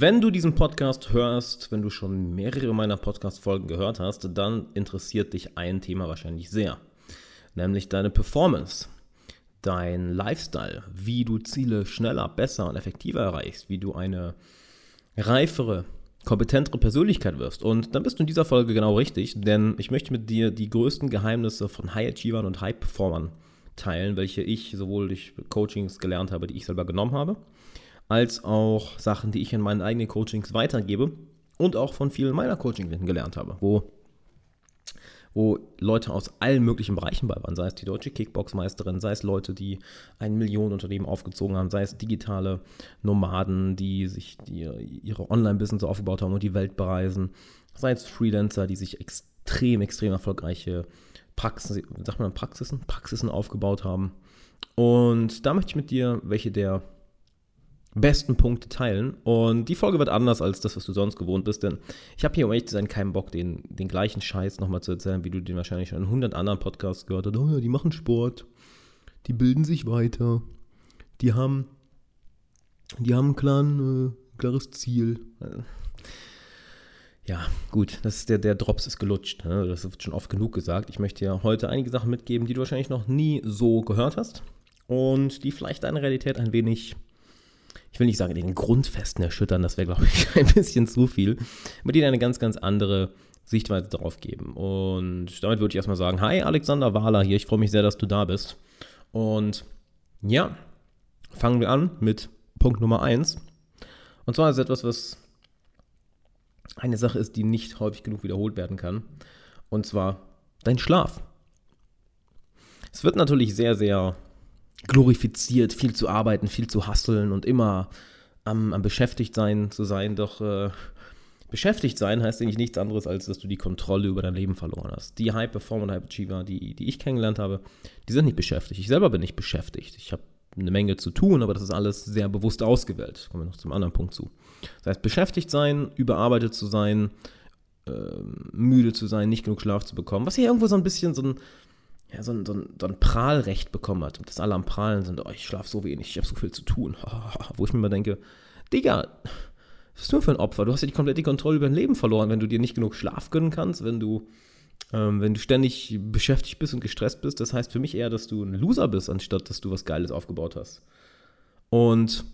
Wenn du diesen Podcast hörst, wenn du schon mehrere meiner Podcast-Folgen gehört hast, dann interessiert dich ein Thema wahrscheinlich sehr, nämlich deine Performance, dein Lifestyle, wie du Ziele schneller, besser und effektiver erreichst, wie du eine reifere, kompetentere Persönlichkeit wirst. Und dann bist du in dieser Folge genau richtig, denn ich möchte mit dir die größten Geheimnisse von High Achievern und High Performern teilen, welche ich sowohl durch Coachings gelernt habe, die ich selber genommen habe, als auch Sachen, die ich in meinen eigenen Coachings weitergebe und auch von vielen meiner Coaching-Klienten gelernt habe, wo, wo Leute aus allen möglichen Bereichen bei waren, sei es die deutsche Kickbox-Meisterin, sei es Leute, die ein Millionenunternehmen aufgezogen haben, sei es digitale Nomaden, die sich die ihre Online-Business aufgebaut haben und die Welt bereisen, sei es Freelancer, die sich extrem, extrem erfolgreiche Praxis, sagt man Praxisen, Praxisen aufgebaut haben. Und da möchte ich mit dir welche der besten Punkte teilen. Und die Folge wird anders als das, was du sonst gewohnt bist, denn ich habe hier, um ehrlich zu sein, keinen Bock, den, den gleichen Scheiß nochmal zu erzählen, wie du den wahrscheinlich schon in 100 anderen Podcasts gehört hast. Oh ja, die machen Sport, die bilden sich weiter, die haben, die haben ein klaren, äh, klares Ziel. Ja, gut, das ist der, der Drops ist gelutscht. Ne? Das wird schon oft genug gesagt. Ich möchte dir heute einige Sachen mitgeben, die du wahrscheinlich noch nie so gehört hast und die vielleicht deine Realität ein wenig ich will nicht sagen, den Grundfesten erschüttern, das wäre, glaube ich, ein bisschen zu viel, mit denen eine ganz, ganz andere Sichtweise darauf geben. Und damit würde ich erstmal sagen, hi, Alexander Wahler hier, ich freue mich sehr, dass du da bist. Und ja, fangen wir an mit Punkt Nummer 1. Und zwar ist etwas, was eine Sache ist, die nicht häufig genug wiederholt werden kann. Und zwar dein Schlaf. Es wird natürlich sehr, sehr glorifiziert, viel zu arbeiten, viel zu hasseln und immer am, am beschäftigt sein zu sein. Doch äh, beschäftigt sein heißt eigentlich nichts anderes, als dass du die Kontrolle über dein Leben verloren hast. Die High Performer und High Achiever, die, die ich kennengelernt habe, die sind nicht beschäftigt. Ich selber bin nicht beschäftigt. Ich habe eine Menge zu tun, aber das ist alles sehr bewusst ausgewählt. Kommen wir noch zum anderen Punkt zu. Das heißt, beschäftigt sein, überarbeitet zu sein, äh, müde zu sein, nicht genug Schlaf zu bekommen, was hier irgendwo so ein bisschen so ein ja, so, ein, so, ein, so ein Prahlrecht bekommen hat. Und dass alle am Prahlen sind, oh, ich schlafe so wenig, ich habe so viel zu tun. Wo ich mir mal denke, Digga, was bist du für ein Opfer? Du hast ja die komplette Kontrolle über dein Leben verloren, wenn du dir nicht genug Schlaf gönnen kannst, wenn du, ähm, wenn du ständig beschäftigt bist und gestresst bist. Das heißt für mich eher, dass du ein Loser bist, anstatt dass du was Geiles aufgebaut hast. Und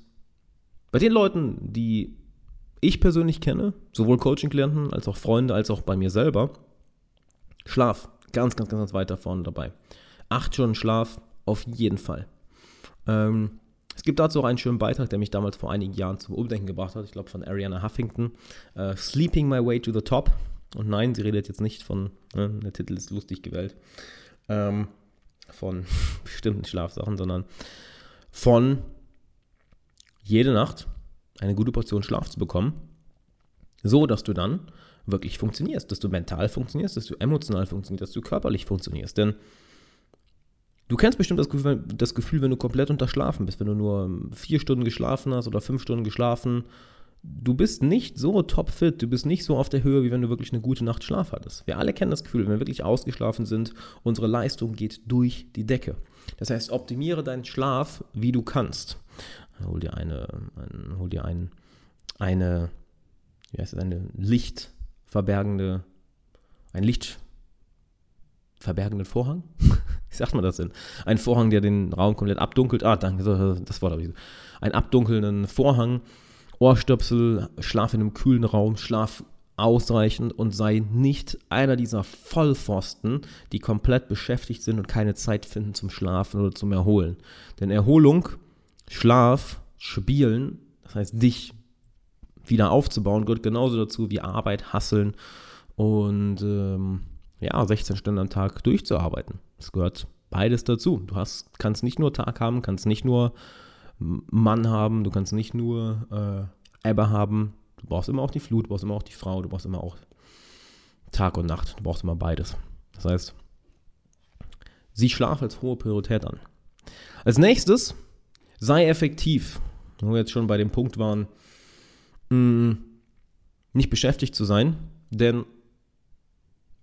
bei den Leuten, die ich persönlich kenne, sowohl Coaching-Klienten als auch Freunde, als auch bei mir selber, Schlaf ganz, ganz, ganz weit da vorne dabei. Acht Stunden Schlaf auf jeden Fall. Ähm, es gibt dazu auch einen schönen Beitrag, der mich damals vor einigen Jahren zum Umdenken gebracht hat. Ich glaube von Ariana Huffington. Uh, Sleeping My Way to the Top. Und nein, sie redet jetzt nicht von, ne, der Titel ist lustig gewählt, ähm, von bestimmten Schlafsachen, sondern von jede Nacht eine gute Portion Schlaf zu bekommen, so dass du dann wirklich funktionierst, dass du mental funktionierst, dass du emotional funktionierst, dass du körperlich funktionierst. Denn du kennst bestimmt das Gefühl, das Gefühl, wenn du komplett unterschlafen bist, wenn du nur vier Stunden geschlafen hast oder fünf Stunden geschlafen. Du bist nicht so topfit, du bist nicht so auf der Höhe, wie wenn du wirklich eine gute Nacht Schlaf hattest. Wir alle kennen das Gefühl, wenn wir wirklich ausgeschlafen sind, unsere Leistung geht durch die Decke. Das heißt, optimiere deinen Schlaf, wie du kannst. Hol dir eine, ein, hol dir ein, eine, wie heißt das, eine Licht, verbergende, ein Licht verbergenden Vorhang? Wie sagt man das denn? Ein Vorhang, der den Raum komplett abdunkelt. Ah, danke, das war ich. Ein abdunkelnden Vorhang, Ohrstöpsel, Schlaf in einem kühlen Raum, Schlaf ausreichend und sei nicht einer dieser Vollpfosten, die komplett beschäftigt sind und keine Zeit finden zum Schlafen oder zum Erholen. Denn Erholung, Schlaf, Spielen, das heißt dich wieder aufzubauen, gehört genauso dazu wie Arbeit, Hasseln und ähm, ja, 16 Stunden am Tag durchzuarbeiten. Es gehört beides dazu. Du hast, kannst nicht nur Tag haben, kannst nicht nur Mann haben, du kannst nicht nur äh, Ebbe haben. Du brauchst immer auch die Flut, du brauchst immer auch die Frau, du brauchst immer auch Tag und Nacht. Du brauchst immer beides. Das heißt, sieh Schlaf als hohe Priorität an. Als nächstes, sei effektiv. Wo wir jetzt schon bei dem Punkt waren, mh, nicht beschäftigt zu sein, denn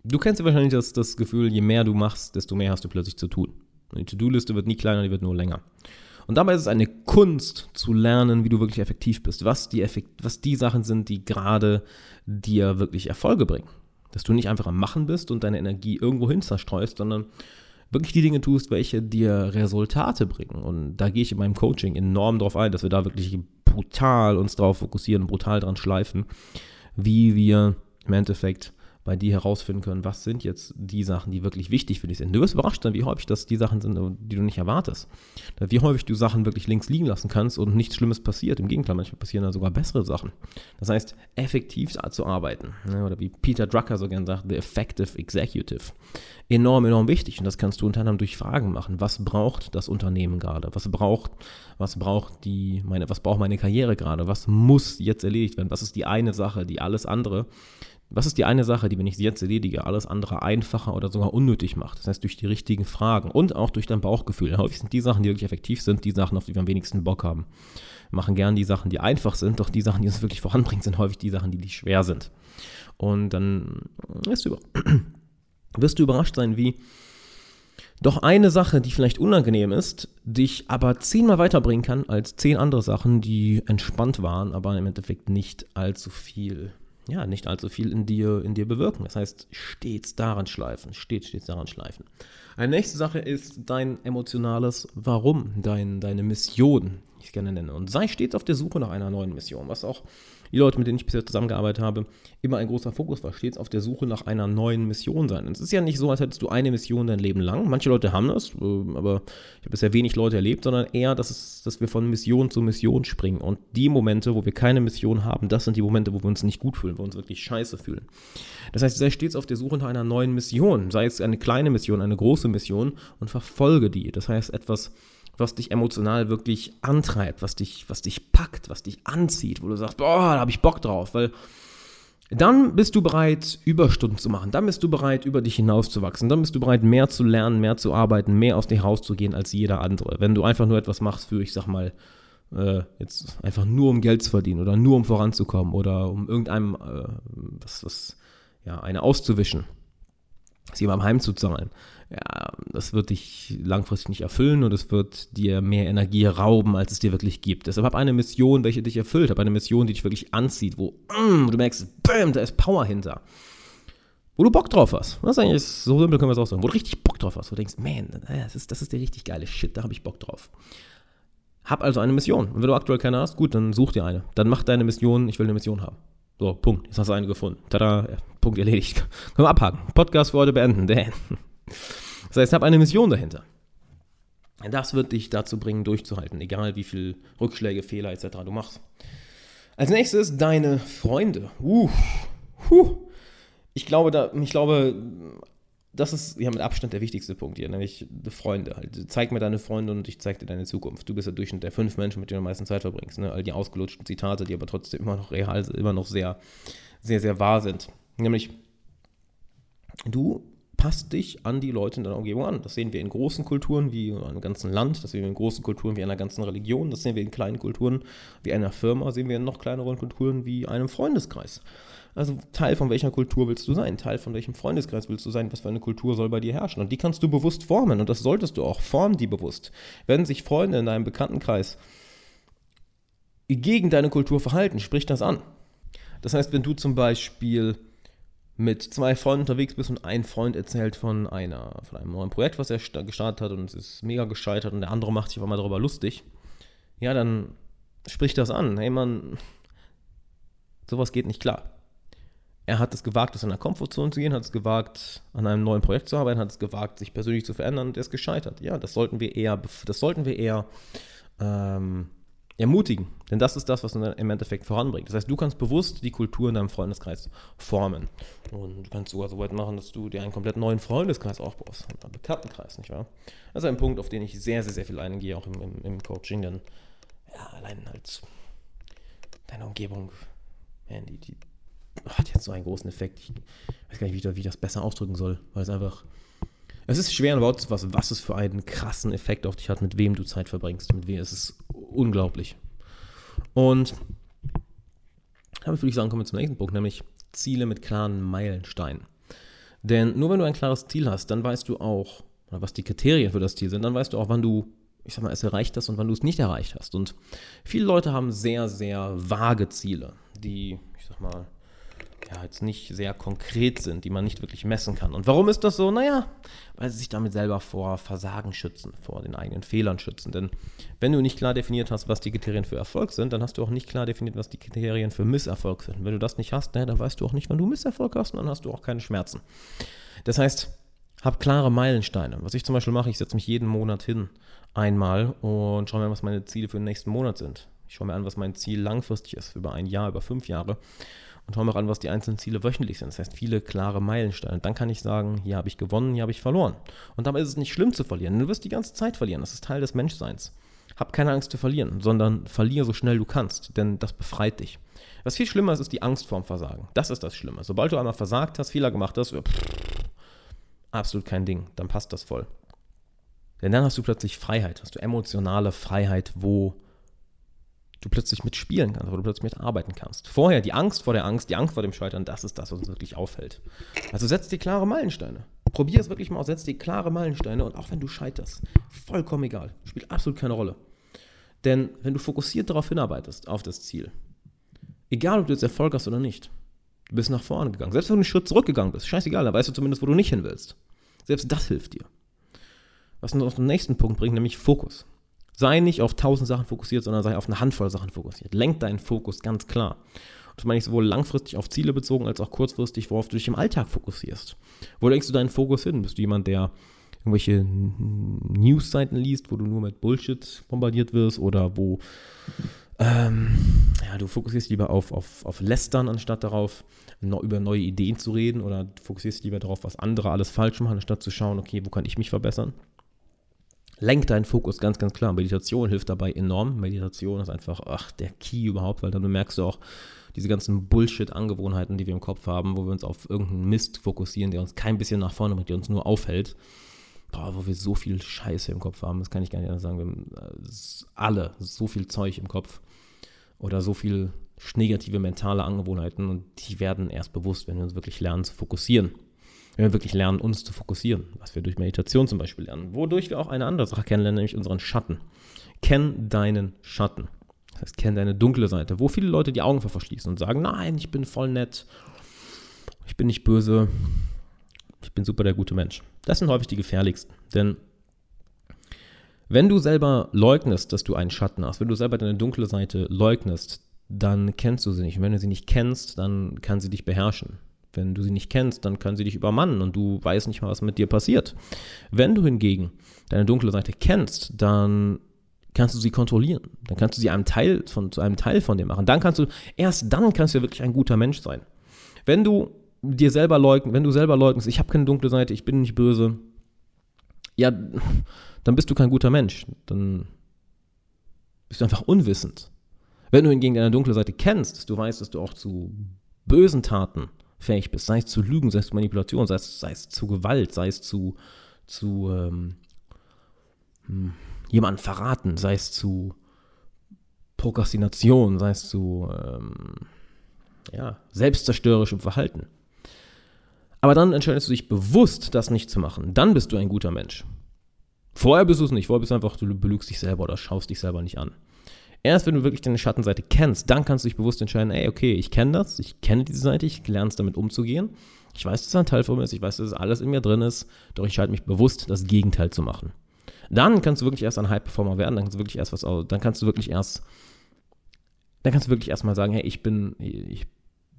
du kennst ja wahrscheinlich das, das Gefühl, je mehr du machst, desto mehr hast du plötzlich zu tun. Die To-Do-Liste wird nie kleiner, die wird nur länger. Und dabei ist es eine Kunst zu lernen, wie du wirklich effektiv bist, was die, Effekt, was die Sachen sind, die gerade dir wirklich Erfolge bringen. Dass du nicht einfach am Machen bist und deine Energie irgendwo hin zerstreust, sondern wirklich die Dinge tust, welche dir Resultate bringen. Und da gehe ich in meinem Coaching enorm drauf ein, dass wir da wirklich brutal uns drauf fokussieren, brutal dran schleifen, wie wir im Endeffekt bei dir herausfinden können, was sind jetzt die Sachen, die wirklich wichtig für dich sind. Du wirst überrascht sein, wie häufig das die Sachen sind, die du nicht erwartest. Wie häufig du Sachen wirklich links liegen lassen kannst und nichts Schlimmes passiert. Im Gegenteil, manchmal passieren da sogar bessere Sachen. Das heißt, effektiv zu arbeiten. Ne, oder wie Peter Drucker so gern sagt, the effective executive. Enorm, enorm wichtig. Und das kannst du unter anderem durch Fragen machen. Was braucht das Unternehmen gerade? Was braucht, was braucht die, meine, was braucht meine Karriere gerade? Was muss jetzt erledigt werden? Was ist die eine Sache, die alles andere was ist die eine Sache, die, wenn ich sie jetzt erledige, alles andere einfacher oder sogar unnötig macht? Das heißt, durch die richtigen Fragen und auch durch dein Bauchgefühl. Häufig sind die Sachen, die wirklich effektiv sind, die Sachen, auf die wir am wenigsten Bock haben. Wir machen gern die Sachen, die einfach sind, doch die Sachen, die uns wirklich voranbringen, sind häufig die Sachen, die, die schwer sind. Und dann wirst du, wirst du überrascht sein, wie doch eine Sache, die vielleicht unangenehm ist, dich aber zehnmal weiterbringen kann als zehn andere Sachen, die entspannt waren, aber im Endeffekt nicht allzu viel ja, nicht allzu viel in dir, in dir bewirken. Das heißt, stets daran schleifen, stets, stets daran schleifen. Eine nächste Sache ist dein emotionales Warum, dein, deine Mission, ich es gerne nenne. Und sei stets auf der Suche nach einer neuen Mission, was auch die Leute, mit denen ich bisher zusammengearbeitet habe, immer ein großer Fokus war, stets auf der Suche nach einer neuen Mission sein. Es ist ja nicht so, als hättest du eine Mission dein Leben lang. Manche Leute haben das, äh, aber ich habe bisher wenig Leute erlebt, sondern eher, dass, es, dass wir von Mission zu Mission springen. Und die Momente, wo wir keine Mission haben, das sind die Momente, wo wir uns nicht gut fühlen, wo wir uns wirklich scheiße fühlen. Das heißt, sei stets auf der Suche nach einer neuen Mission, sei es eine kleine Mission, eine große Mission und verfolge die. Das heißt, etwas was dich emotional wirklich antreibt, was dich, was dich packt, was dich anzieht, wo du sagst, boah, da habe ich Bock drauf, weil dann bist du bereit, Überstunden zu machen. Dann bist du bereit, über dich hinauszuwachsen. Dann bist du bereit, mehr zu lernen, mehr zu arbeiten, mehr aus dir rauszugehen als jeder andere. Wenn du einfach nur etwas machst für, ich sag mal, äh, jetzt einfach nur um Geld zu verdienen oder nur um voranzukommen oder um irgendeinem äh, was, was, ja, eine auszuwischen, sie beim Heim zu zahlen ja, das wird dich langfristig nicht erfüllen und es wird dir mehr Energie rauben, als es dir wirklich gibt. Deshalb hab eine Mission, welche dich erfüllt, hab eine Mission, die dich wirklich anzieht, wo, mm, du merkst, bam, da ist Power hinter. Wo du Bock drauf hast. Das ist eigentlich so simpel, können wir es auch sagen. Wo du richtig Bock drauf hast. Wo du denkst, man, das ist, das ist der richtig geile Shit, da habe ich Bock drauf. Hab also eine Mission. Und wenn du aktuell keine hast, gut, dann such dir eine. Dann mach deine Mission, ich will eine Mission haben. So, Punkt. Jetzt hast du eine gefunden. Tada, Punkt erledigt. Können wir abhaken. Podcast für heute beenden. Damn. Das heißt, hab eine Mission dahinter. Das wird dich dazu bringen, durchzuhalten, egal wie viele Rückschläge, Fehler etc. du machst. Als nächstes deine Freunde. Uh, huh. Ich glaube, da, ich glaube, das ist ja mit Abstand der wichtigste Punkt hier, nämlich Freunde. Halt. Zeig mir deine Freunde und ich zeig dir deine Zukunft. Du bist der Durchschnitt der fünf Menschen, mit denen du am meisten Zeit verbringst. Ne? All die ausgelutschten Zitate, die aber trotzdem immer noch real, immer noch sehr, sehr, sehr wahr sind. Nämlich, du passt dich an die Leute in deiner Umgebung an. Das sehen wir in großen Kulturen wie in einem ganzen Land, das sehen wir in großen Kulturen wie einer ganzen Religion, das sehen wir in kleinen Kulturen wie einer Firma, sehen wir in noch kleineren Kulturen wie einem Freundeskreis. Also Teil von welcher Kultur willst du sein? Teil von welchem Freundeskreis willst du sein? Was für eine Kultur soll bei dir herrschen? Und die kannst du bewusst formen und das solltest du auch. Form die bewusst. Wenn sich Freunde in deinem Bekanntenkreis gegen deine Kultur verhalten, sprich das an. Das heißt, wenn du zum Beispiel mit zwei Freunden unterwegs bist und ein Freund erzählt von einer, von einem neuen Projekt, was er gestartet hat und es ist mega gescheitert und der andere macht sich auf einmal darüber lustig, ja, dann spricht das an. Hey Mann, sowas geht nicht klar. Er hat es gewagt, aus seiner Komfortzone zu gehen, hat es gewagt, an einem neuen Projekt zu arbeiten, hat es gewagt, sich persönlich zu verändern und er ist gescheitert. Ja, das sollten wir eher, das sollten wir eher ähm, ermutigen. Denn das ist das, was uns im Endeffekt voranbringt. Das heißt, du kannst bewusst die Kultur in deinem Freundeskreis formen. Und du kannst sogar so weit machen, dass du dir einen komplett neuen Freundeskreis aufbaust. Einen Bekanntenkreis, nicht wahr? Das ist ein Punkt, auf den ich sehr, sehr, sehr viel eingehe, auch im, im, im Coaching. Denn ja, allein halt deine Umgebung, man, die, die hat jetzt so einen großen Effekt. Ich weiß gar nicht, wie ich das besser ausdrücken soll, weil es einfach es ist schwer in Worte zu fassen, was es für einen krassen Effekt auf dich hat, mit wem du Zeit verbringst. Mit wem. Es ist unglaublich. Und damit würde ich sagen, kommen wir zum nächsten Punkt, nämlich Ziele mit klaren Meilensteinen. Denn nur wenn du ein klares Ziel hast, dann weißt du auch, was die Kriterien für das Ziel sind, dann weißt du auch, wann du ich sag mal, es erreicht hast und wann du es nicht erreicht hast. Und viele Leute haben sehr, sehr vage Ziele, die, ich sag mal, ja, jetzt nicht sehr konkret sind, die man nicht wirklich messen kann. Und warum ist das so? Naja, weil sie sich damit selber vor Versagen schützen, vor den eigenen Fehlern schützen. Denn wenn du nicht klar definiert hast, was die Kriterien für Erfolg sind, dann hast du auch nicht klar definiert, was die Kriterien für Misserfolg sind. Wenn du das nicht hast, naja, dann weißt du auch nicht, wann du Misserfolg hast und dann hast du auch keine Schmerzen. Das heißt, hab klare Meilensteine. Was ich zum Beispiel mache, ich setze mich jeden Monat hin einmal und schaue mir an, was meine Ziele für den nächsten Monat sind. Ich schaue mir an, was mein Ziel langfristig ist, über ein Jahr, über fünf Jahre und schaue mir an, was die einzelnen Ziele wöchentlich sind. Das heißt, viele klare Meilensteine. Und dann kann ich sagen, hier habe ich gewonnen, hier habe ich verloren. Und dabei ist es nicht schlimm zu verlieren. Du wirst die ganze Zeit verlieren. Das ist Teil des Menschseins. Hab keine Angst zu verlieren, sondern verliere so schnell du kannst, denn das befreit dich. Was viel schlimmer ist, ist die Angst vorm Versagen. Das ist das Schlimme. Sobald du einmal versagt hast, Fehler gemacht hast, pff, absolut kein Ding, dann passt das voll. Denn dann hast du plötzlich Freiheit, hast du emotionale Freiheit, wo du plötzlich mitspielen kannst, wo du plötzlich mitarbeiten kannst. Vorher die Angst vor der Angst, die Angst vor dem Scheitern, das ist das, was uns wirklich auffällt. Also setz dir klare Meilensteine. Probier es wirklich mal aus, setz dir klare Meilensteine und auch wenn du scheiterst, vollkommen egal, spielt absolut keine Rolle. Denn wenn du fokussiert darauf hinarbeitest, auf das Ziel, egal ob du jetzt Erfolg hast oder nicht, du bist nach vorne gegangen. Selbst wenn du einen Schritt zurückgegangen bist, scheißegal, dann weißt du zumindest, wo du nicht hin willst. Selbst das hilft dir. Was uns auf den nächsten Punkt bringt, nämlich Fokus. Sei nicht auf tausend Sachen fokussiert, sondern sei auf eine Handvoll Sachen fokussiert. Lenk deinen Fokus ganz klar. Das meine ich sowohl langfristig auf Ziele bezogen, als auch kurzfristig, worauf du dich im Alltag fokussierst. Wo lenkst du deinen Fokus hin? Bist du jemand, der irgendwelche Newsseiten liest, wo du nur mit Bullshit bombardiert wirst oder wo ähm, ja, du fokussierst lieber auf, auf, auf Lästern, anstatt darauf, noch über neue Ideen zu reden oder fokussierst lieber darauf, was andere alles falsch machen, anstatt zu schauen, okay, wo kann ich mich verbessern? Lenk deinen Fokus ganz, ganz klar. Meditation hilft dabei enorm. Meditation ist einfach, ach, der Key überhaupt, weil dann merkst du auch diese ganzen Bullshit-Angewohnheiten, die wir im Kopf haben, wo wir uns auf irgendeinen Mist fokussieren, der uns kein bisschen nach vorne bringt, der uns nur aufhält. Boah, wo wir so viel Scheiße im Kopf haben, das kann ich gar nicht anders sagen. Wir haben äh, alle so viel Zeug im Kopf oder so viel negative mentale Angewohnheiten und die werden erst bewusst, wenn wir uns wirklich lernen zu fokussieren wenn wir wirklich lernen, uns zu fokussieren, was wir durch Meditation zum Beispiel lernen, wodurch wir auch eine andere Sache kennenlernen, nämlich unseren Schatten. Kenn deinen Schatten. Das heißt, kenn deine dunkle Seite, wo viele Leute die Augen verschließen und sagen, nein, ich bin voll nett, ich bin nicht böse, ich bin super der gute Mensch. Das sind häufig die gefährlichsten, denn wenn du selber leugnest, dass du einen Schatten hast, wenn du selber deine dunkle Seite leugnest, dann kennst du sie nicht. Und wenn du sie nicht kennst, dann kann sie dich beherrschen. Wenn du sie nicht kennst, dann kann sie dich übermannen und du weißt nicht mal, was mit dir passiert. Wenn du hingegen deine dunkle Seite kennst, dann kannst du sie kontrollieren. Dann kannst du sie einem Teil von, zu einem Teil von dir machen. Dann kannst du, erst dann kannst du wirklich ein guter Mensch sein. Wenn du dir selber leugnest, wenn du selber leugnest, ich habe keine dunkle Seite, ich bin nicht böse, ja, dann bist du kein guter Mensch. Dann bist du einfach unwissend. Wenn du hingegen deine dunkle Seite kennst, du weißt, dass du auch zu bösen Taten fähig bist, sei es zu Lügen, sei es zu Manipulation, sei es, sei es zu Gewalt, sei es zu, zu ähm, hm, jemanden verraten, sei es zu Prokrastination, sei es zu ähm, ja, selbstzerstörerischem Verhalten. Aber dann entscheidest du dich bewusst, das nicht zu machen. Dann bist du ein guter Mensch. Vorher bist du es nicht. Vorher bist du einfach, du belügst dich selber oder schaust dich selber nicht an. Erst wenn du wirklich deine Schattenseite kennst, dann kannst du dich bewusst entscheiden, ey, okay, ich kenne das, ich kenne diese Seite, ich lerne es damit umzugehen. Ich weiß, dass es ein Teil von mir ist, ich weiß, dass alles in mir drin ist, doch ich entscheide mich bewusst, das Gegenteil zu machen. Dann kannst du wirklich erst ein High-Performer werden, dann kannst du wirklich erst was, dann kannst du wirklich erst, dann kannst du wirklich erstmal sagen, hey, ich bin, ich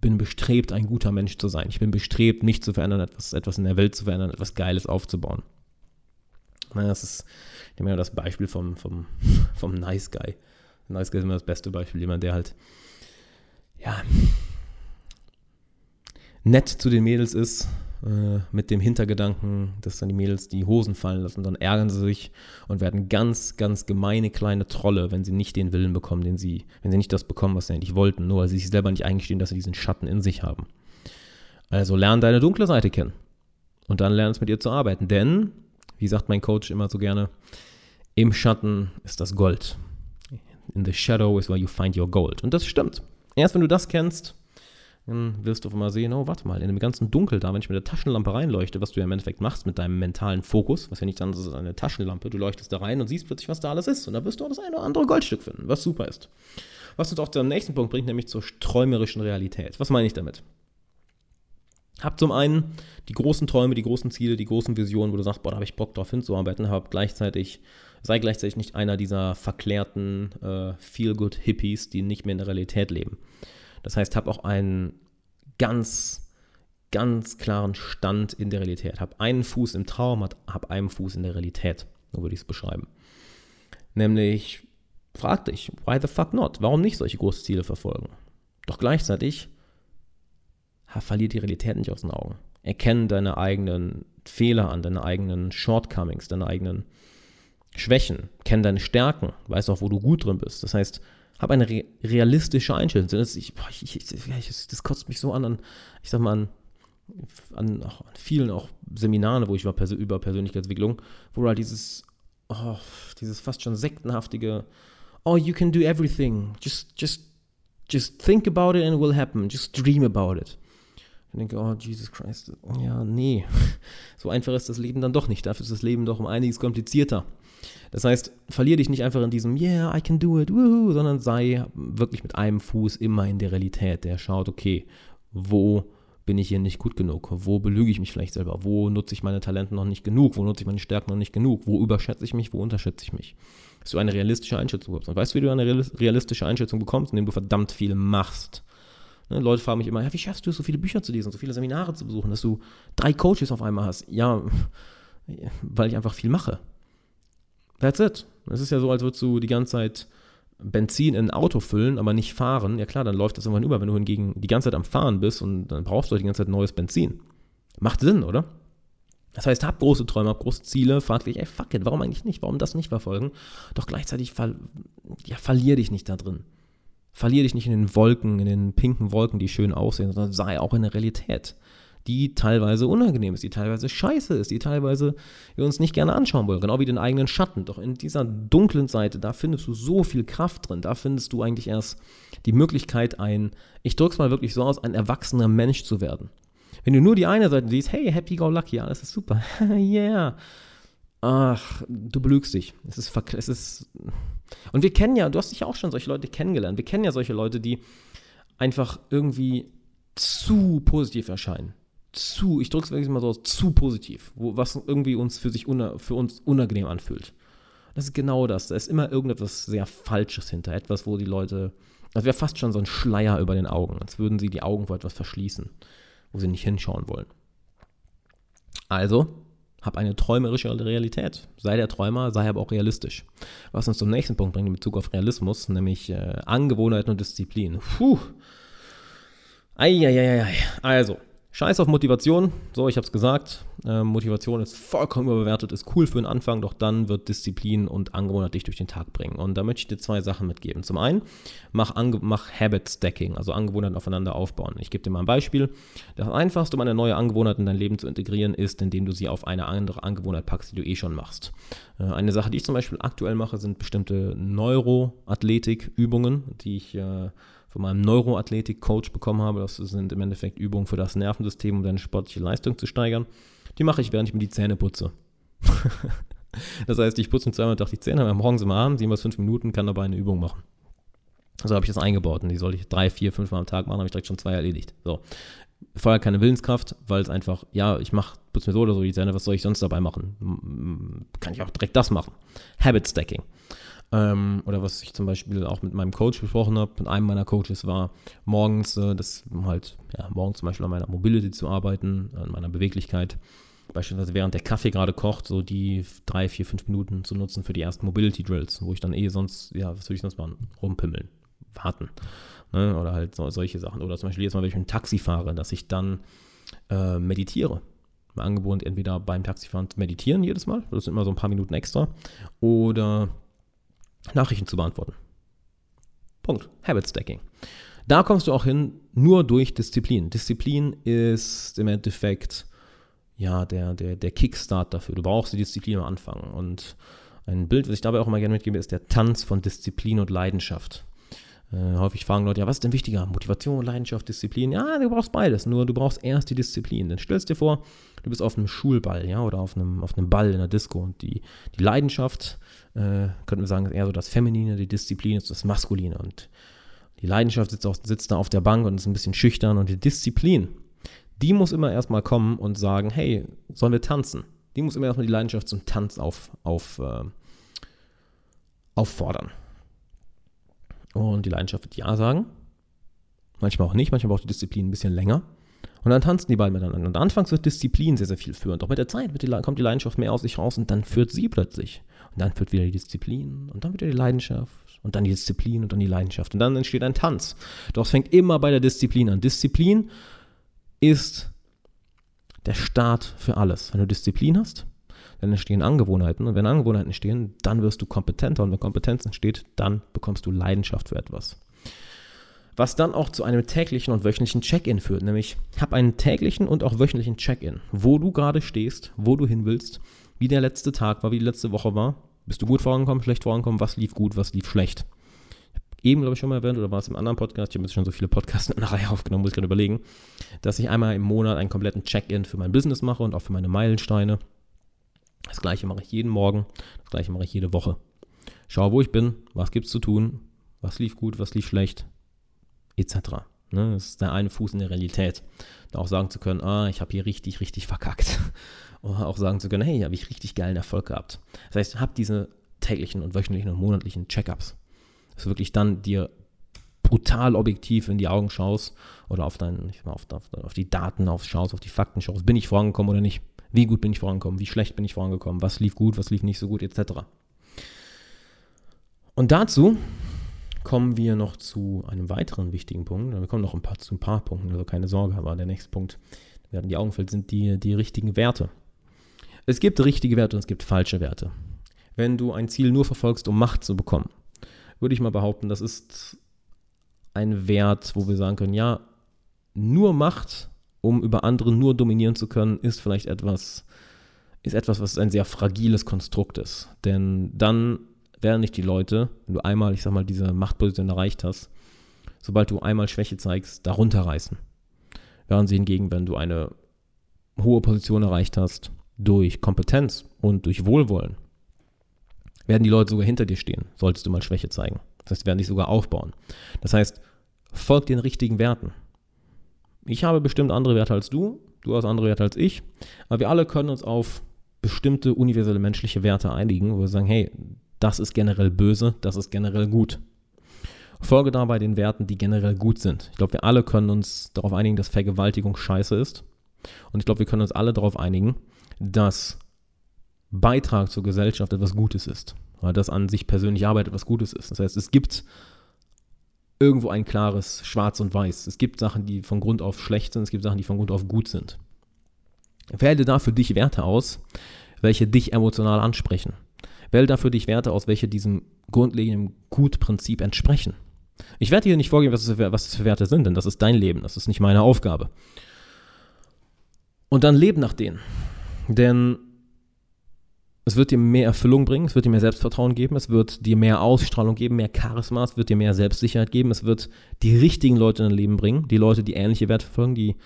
bin bestrebt, ein guter Mensch zu sein. Ich bin bestrebt, mich zu verändern, etwas, etwas in der Welt zu verändern, etwas Geiles aufzubauen. Das ist, ich nehme ja das Beispiel vom, vom, vom Nice Guy. Guy ist immer das beste Beispiel. Jemand, der halt, ja, nett zu den Mädels ist, äh, mit dem Hintergedanken, dass dann die Mädels die Hosen fallen lassen, dann ärgern sie sich und werden ganz, ganz gemeine kleine Trolle, wenn sie nicht den Willen bekommen, den sie, wenn sie nicht das bekommen, was sie eigentlich wollten, nur weil sie sich selber nicht eingestehen, dass sie diesen Schatten in sich haben. Also lern deine dunkle Seite kennen und dann lern es mit ihr zu arbeiten, denn, wie sagt mein Coach immer so gerne, im Schatten ist das Gold in the shadow is where you find your gold. Und das stimmt. Erst wenn du das kennst, dann wirst du auf einmal sehen, oh, warte mal, in dem ganzen Dunkel da, wenn ich mit der Taschenlampe reinleuchte, was du ja im Endeffekt machst mit deinem mentalen Fokus, was ja nichts anderes ist als eine Taschenlampe, du leuchtest da rein und siehst plötzlich, was da alles ist. Und da wirst du auch das eine oder andere Goldstück finden, was super ist. Was uns auch zum nächsten Punkt bringt, nämlich zur träumerischen Realität. Was meine ich damit? Hab zum einen die großen Träume, die großen Ziele, die großen Visionen, wo du sagst, boah, da habe ich Bock drauf hinzuarbeiten, hab gleichzeitig, sei gleichzeitig nicht einer dieser verklärten äh, Feel-Good-Hippies, die nicht mehr in der Realität leben. Das heißt, hab auch einen ganz, ganz klaren Stand in der Realität. Hab einen Fuß im Traum, hab einen Fuß in der Realität. So würde ich es beschreiben. Nämlich, frag dich, why the fuck not? Warum nicht solche großen Ziele verfolgen? Doch gleichzeitig verlier die Realität nicht aus den Augen. Erkenne deine eigenen Fehler an, deine eigenen Shortcomings, deine eigenen Schwächen. Kenn deine Stärken. Weiß auch, wo du gut drin bist. Das heißt, hab eine re realistische Einschätzung. Das, ich, ich, ich, das kotzt mich so an, an ich sag mal, an, an, an vielen auch Seminaren, wo ich war pers über Persönlichkeitsentwicklung, wo halt dieses, oh, dieses fast schon sektenhaftige, oh, you can do everything. Just, just, just think about it and it will happen. Just dream about it. Ich denke, oh, Jesus Christ, ja, nee. So einfach ist das Leben dann doch nicht. Dafür ist das Leben doch um einiges komplizierter. Das heißt, verliere dich nicht einfach in diesem Yeah, I can do it, woohoo, sondern sei wirklich mit einem Fuß immer in der Realität, der schaut, okay, wo bin ich hier nicht gut genug? Wo belüge ich mich vielleicht selber? Wo nutze ich meine Talente noch nicht genug? Wo nutze ich meine Stärken noch nicht genug? Wo überschätze ich mich? Wo unterschätze ich mich? Dass du eine realistische Einschätzung bekommst. Und weißt du, wie du eine realistische Einschätzung bekommst? Indem du verdammt viel machst. Ne, Leute fragen mich immer, ja, wie schaffst du es, so viele Bücher zu lesen, so viele Seminare zu besuchen, dass du drei Coaches auf einmal hast? Ja, weil ich einfach viel mache. That's it. Es ist ja so, als würdest du die ganze Zeit Benzin in ein Auto füllen, aber nicht fahren. Ja klar, dann läuft das irgendwann über, wenn du hingegen die ganze Zeit am Fahren bist und dann brauchst du die ganze Zeit neues Benzin. Macht Sinn, oder? Das heißt, hab große Träume, hab große Ziele, frag dich, ey, fuck it, warum eigentlich nicht? Warum das nicht verfolgen? Doch gleichzeitig ver ja, verlier dich nicht da drin. Verlier dich nicht in den Wolken, in den pinken Wolken, die schön aussehen, sondern sei auch in der Realität, die teilweise unangenehm ist, die teilweise scheiße ist, die teilweise wir uns nicht gerne anschauen wollen, genau wie den eigenen Schatten. Doch in dieser dunklen Seite, da findest du so viel Kraft drin, da findest du eigentlich erst die Möglichkeit, ein, ich drück's mal wirklich so aus, ein erwachsener Mensch zu werden. Wenn du nur die eine Seite siehst, hey, happy go lucky, alles ist super, yeah, ach, du belügst dich. Es ist, es ist, und wir kennen ja, du hast dich ja auch schon solche Leute kennengelernt. Wir kennen ja solche Leute, die einfach irgendwie zu positiv erscheinen. Zu, ich drücke es wirklich mal so aus, zu positiv, wo, was irgendwie uns für sich una, für uns unangenehm anfühlt. Das ist genau das. Da ist immer irgendetwas sehr Falsches hinter. Etwas, wo die Leute, das wäre fast schon so ein Schleier über den Augen, als würden sie die Augen vor etwas verschließen, wo sie nicht hinschauen wollen. Also, hab eine träumerische Realität. Sei der Träumer, sei aber auch realistisch. Was uns zum nächsten Punkt bringt in Bezug auf Realismus, nämlich äh, Angewohnheiten und Disziplin. Puh. Eieieiei. Also, Scheiß auf Motivation. So, ich habe es gesagt. Äh, Motivation ist vollkommen überbewertet, ist cool für den Anfang, doch dann wird Disziplin und Angewohnheit dich durch den Tag bringen. Und da möchte ich dir zwei Sachen mitgeben. Zum einen, mach, Ange mach Habit Stacking, also Angewohnheiten aufeinander aufbauen. Ich gebe dir mal ein Beispiel. Das einfachste, um eine neue Angewohnheit in dein Leben zu integrieren, ist, indem du sie auf eine andere Angewohnheit packst, die du eh schon machst. Äh, eine Sache, die ich zum Beispiel aktuell mache, sind bestimmte Neuroathletik-Übungen, die ich äh, von meinem Neuroathletik-Coach bekommen habe. Das sind im Endeffekt Übungen für das Nervensystem, um deine sportliche Leistung zu steigern. Die mache ich, während ich mir die Zähne putze. das heißt, ich putze mir zweimal am die Zähne, morgens und abends, jeweils fünf Minuten, kann dabei eine Übung machen. So habe ich das eingebaut und die sollte ich drei, vier, fünf Mal am Tag machen, habe ich direkt schon zwei erledigt. So. Vorher keine Willenskraft, weil es einfach, ja, ich mache, putze mir so oder so die Zähne, was soll ich sonst dabei machen? Kann ich auch direkt das machen. Habit Stacking. Ähm, oder was ich zum Beispiel auch mit meinem Coach besprochen habe, mit einem meiner Coaches war, morgens, äh, das halt, ja, morgens zum Beispiel an meiner Mobility zu arbeiten, an meiner Beweglichkeit. Beispielsweise während der Kaffee gerade kocht, so die drei, vier, fünf Minuten zu nutzen für die ersten Mobility Drills, wo ich dann eh sonst, ja, was würde ich sonst machen? Rumpimmeln, warten. Ne? Oder halt so, solche Sachen. Oder zum Beispiel jetzt mal, wenn ich mit dem Taxi fahre, dass ich dann äh, meditiere. Mein Angebot entweder beim Taxifahren meditieren jedes Mal, das sind immer so ein paar Minuten extra, oder Nachrichten zu beantworten. Punkt. Habit Stacking. Da kommst du auch hin, nur durch Disziplin. Disziplin ist im Endeffekt ja der, der, der Kickstart dafür. Du brauchst die Disziplin am Anfang. Und ein Bild, was ich dabei auch immer gerne mitgebe, ist der Tanz von Disziplin und Leidenschaft. Äh, häufig fragen Leute, ja, was ist denn wichtiger? Motivation, Leidenschaft, Disziplin? Ja, du brauchst beides. Nur du brauchst erst die Disziplin. Dann stellst dir vor, du bist auf einem Schulball, ja, oder auf einem, auf einem Ball in der Disco und die, die Leidenschaft, äh, könnten wir sagen, eher so das Feminine, die Disziplin ist das Maskuline und die Leidenschaft sitzt, auf, sitzt da auf der Bank und ist ein bisschen schüchtern und die Disziplin, die muss immer erstmal kommen und sagen, hey, sollen wir tanzen? Die muss immer erstmal die Leidenschaft zum Tanz auf, auf, äh, auffordern. Und die Leidenschaft wird Ja sagen. Manchmal auch nicht, manchmal braucht die Disziplin ein bisschen länger. Und dann tanzen die beiden miteinander. Und anfangs wird Disziplin sehr, sehr viel führen. Doch mit der Zeit die, kommt die Leidenschaft mehr aus sich raus und dann führt sie plötzlich. Und dann führt wieder die Disziplin und dann wieder die Leidenschaft und dann die Disziplin und dann die Leidenschaft. Und dann entsteht ein Tanz. Doch es fängt immer bei der Disziplin an. Disziplin ist der Start für alles. Wenn du Disziplin hast, dann entstehen Angewohnheiten. Und wenn Angewohnheiten entstehen, dann wirst du kompetenter. Und wenn Kompetenz entsteht, dann bekommst du Leidenschaft für etwas. Was dann auch zu einem täglichen und wöchentlichen Check-in führt. Nämlich, hab einen täglichen und auch wöchentlichen Check-in. Wo du gerade stehst, wo du hin willst, wie der letzte Tag war, wie die letzte Woche war. Bist du gut vorangekommen, schlecht vorangekommen? Was lief gut, was lief schlecht? eben, glaube ich, schon mal erwähnt, oder war es im anderen Podcast, ich habe jetzt schon so viele Podcasts in einer Reihe aufgenommen, muss ich gerade überlegen, dass ich einmal im Monat einen kompletten Check-in für mein Business mache und auch für meine Meilensteine. Das gleiche mache ich jeden Morgen, das gleiche mache ich jede Woche. Schaue, wo ich bin, was gibt es zu tun, was lief gut, was lief schlecht, etc. Ne, das ist der eine Fuß in der Realität. Da auch sagen zu können, ah, ich habe hier richtig, richtig verkackt. Oder auch sagen zu können, hey, habe ich richtig geilen Erfolg gehabt. Das heißt, hab diese täglichen und wöchentlichen und monatlichen Check-ups. Dass du wirklich dann dir brutal objektiv in die Augen schaust oder auf, dein, auf, auf, auf die Daten auf, schaust, auf die Fakten schaust, bin ich vorangekommen oder nicht. Wie gut bin ich vorangekommen? Wie schlecht bin ich vorangekommen? Was lief gut? Was lief nicht so gut? Etc. Und dazu kommen wir noch zu einem weiteren wichtigen Punkt. Wir kommen noch ein paar, zu ein paar Punkten, also keine Sorge, aber der nächste Punkt, der in die Augen fällt, sind die, die richtigen Werte. Es gibt richtige Werte und es gibt falsche Werte. Wenn du ein Ziel nur verfolgst, um Macht zu bekommen, würde ich mal behaupten, das ist ein Wert, wo wir sagen können, ja, nur Macht um über andere nur dominieren zu können, ist vielleicht etwas, ist etwas, was ein sehr fragiles Konstrukt ist. Denn dann werden nicht die Leute, wenn du einmal, ich sag mal, diese Machtposition erreicht hast, sobald du einmal Schwäche zeigst, darunter reißen. Während sie hingegen, wenn du eine hohe Position erreicht hast, durch Kompetenz und durch Wohlwollen, werden die Leute sogar hinter dir stehen, solltest du mal Schwäche zeigen. Das heißt, sie werden dich sogar aufbauen. Das heißt, folg den richtigen Werten ich habe bestimmt andere Werte als du, du hast andere Werte als ich, aber wir alle können uns auf bestimmte universelle menschliche Werte einigen, wo wir sagen, hey, das ist generell böse, das ist generell gut. Folge dabei den Werten, die generell gut sind. Ich glaube, wir alle können uns darauf einigen, dass Vergewaltigung scheiße ist. Und ich glaube, wir können uns alle darauf einigen, dass Beitrag zur Gesellschaft etwas Gutes ist. Weil das an sich persönlich Arbeit etwas Gutes ist. Das heißt, es gibt irgendwo ein klares Schwarz und Weiß. Es gibt Sachen, die von Grund auf schlecht sind, es gibt Sachen, die von Grund auf gut sind. Wähle da für dich Werte aus, welche dich emotional ansprechen. Wähle da für dich Werte aus, welche diesem grundlegenden Gutprinzip entsprechen. Ich werde dir nicht vorgeben, was es, für, was es für Werte sind, denn das ist dein Leben, das ist nicht meine Aufgabe. Und dann lebe nach denen. Denn es wird dir mehr Erfüllung bringen, es wird dir mehr Selbstvertrauen geben, es wird dir mehr Ausstrahlung geben, mehr Charisma, es wird dir mehr Selbstsicherheit geben, es wird die richtigen Leute in dein Leben bringen, die Leute, die ähnliche Werte verfolgen, die,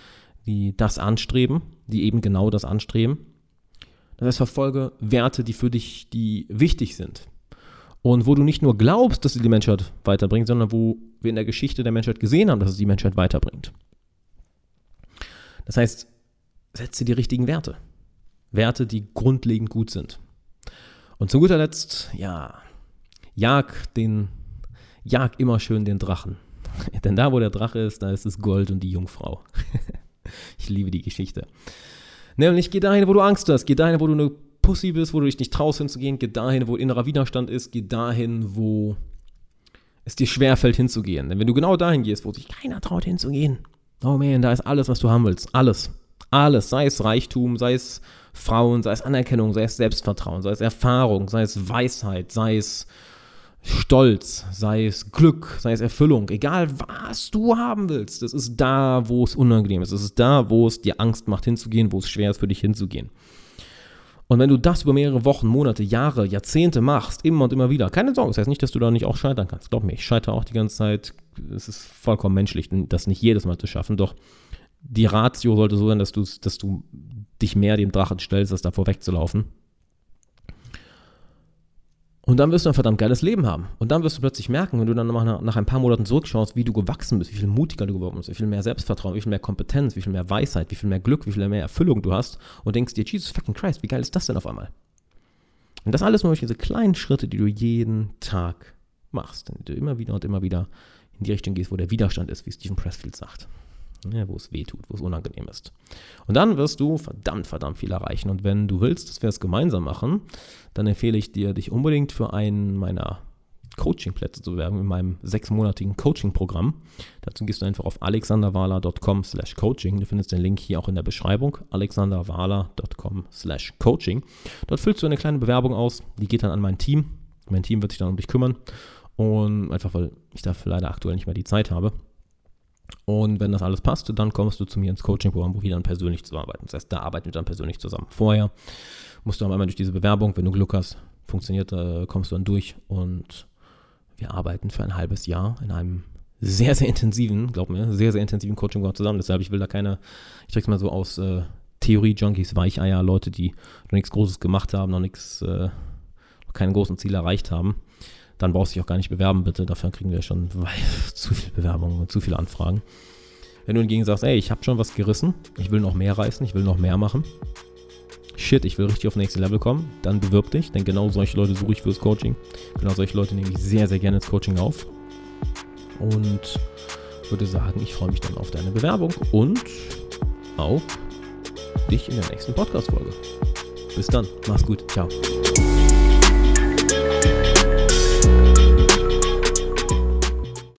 die das anstreben, die eben genau das anstreben. Das heißt, verfolge Werte, die für dich, die wichtig sind. Und wo du nicht nur glaubst, dass sie die Menschheit weiterbringt, sondern wo wir in der Geschichte der Menschheit gesehen haben, dass es die Menschheit weiterbringt. Das heißt, setze die richtigen Werte. Werte, die grundlegend gut sind. Und zu guter Letzt, ja, jag den, jag immer schön den Drachen. Denn da, wo der Drache ist, da ist es Gold und die Jungfrau. ich liebe die Geschichte. Nämlich geh dahin, wo du Angst hast, geh dahin, wo du eine Pussy bist, wo du dich nicht traust hinzugehen, geh dahin, wo innerer Widerstand ist, geh dahin, wo es dir schwerfällt hinzugehen. Denn wenn du genau dahin gehst, wo sich keiner traut hinzugehen, oh man, da ist alles, was du haben willst. Alles. Alles. Sei es Reichtum, sei es Frauen, sei es Anerkennung, sei es Selbstvertrauen, sei es Erfahrung, sei es Weisheit, sei es Stolz, sei es Glück, sei es Erfüllung, egal was du haben willst, das ist da, wo es unangenehm ist. Es ist da, wo es dir Angst macht hinzugehen, wo es schwer ist für dich hinzugehen. Und wenn du das über mehrere Wochen, Monate, Jahre, Jahrzehnte machst, immer und immer wieder, keine Sorge, das heißt nicht, dass du da nicht auch scheitern kannst. Glaub mir, ich scheitere auch die ganze Zeit. Es ist vollkommen menschlich, das nicht jedes Mal zu schaffen. Doch die Ratio sollte so sein, dass du, dass du dich mehr dem Drachen stellst, als davor wegzulaufen. Und dann wirst du ein verdammt geiles Leben haben. Und dann wirst du plötzlich merken, wenn du dann nach, nach ein paar Monaten zurückschaust, wie du gewachsen bist, wie viel mutiger du geworden bist, wie viel mehr Selbstvertrauen, wie viel mehr Kompetenz, wie viel mehr Weisheit, wie viel mehr Glück, wie viel mehr Erfüllung du hast und denkst dir, Jesus fucking Christ, wie geil ist das denn auf einmal? Und das alles nur durch diese kleinen Schritte, die du jeden Tag machst, wenn du immer wieder und immer wieder in die Richtung gehst, wo der Widerstand ist, wie Stephen Pressfield sagt ja, wo es weh tut, wo es unangenehm ist. Und dann wirst du verdammt, verdammt viel erreichen. Und wenn du willst, dass wir es gemeinsam machen, dann empfehle ich dir, dich unbedingt für einen meiner Coaching-Plätze zu bewerben in meinem sechsmonatigen Coaching-Programm. Dazu gehst du einfach auf alexanderwala.com slash coaching. Du findest den Link hier auch in der Beschreibung, alexanderwala.com slash coaching. Dort füllst du eine kleine Bewerbung aus, die geht dann an mein Team. Mein Team wird sich dann um dich kümmern. Und einfach, weil ich dafür leider aktuell nicht mehr die Zeit habe. Und wenn das alles passt, dann kommst du zu mir ins Coaching-Programm, wo wir dann persönlich zusammenarbeiten. Das heißt, da arbeiten wir dann persönlich zusammen. Vorher musst du einmal durch diese Bewerbung, wenn du Glück hast, funktioniert, äh, kommst du dann durch und wir arbeiten für ein halbes Jahr in einem sehr, sehr intensiven, glaub mir, sehr, sehr intensiven Coaching-Programm zusammen. Deshalb, ich will da keine, ich drück's mal so aus äh, Theorie-Junkies, Weicheier, Leute, die noch nichts Großes gemacht haben, noch nichts, äh, noch keine großen Ziele erreicht haben dann brauchst du dich auch gar nicht bewerben, bitte. Dafür kriegen wir schon zu viele Bewerbungen und zu viele Anfragen. Wenn du hingegen sagst, ey, ich habe schon was gerissen, ich will noch mehr reißen, ich will noch mehr machen, shit, ich will richtig auf nächste Level kommen, dann bewirb dich, denn genau solche Leute suche ich fürs Coaching. Genau solche Leute nehme ich sehr, sehr gerne ins Coaching auf. Und würde sagen, ich freue mich dann auf deine Bewerbung und auf dich in der nächsten Podcast-Folge. Bis dann, mach's gut, ciao.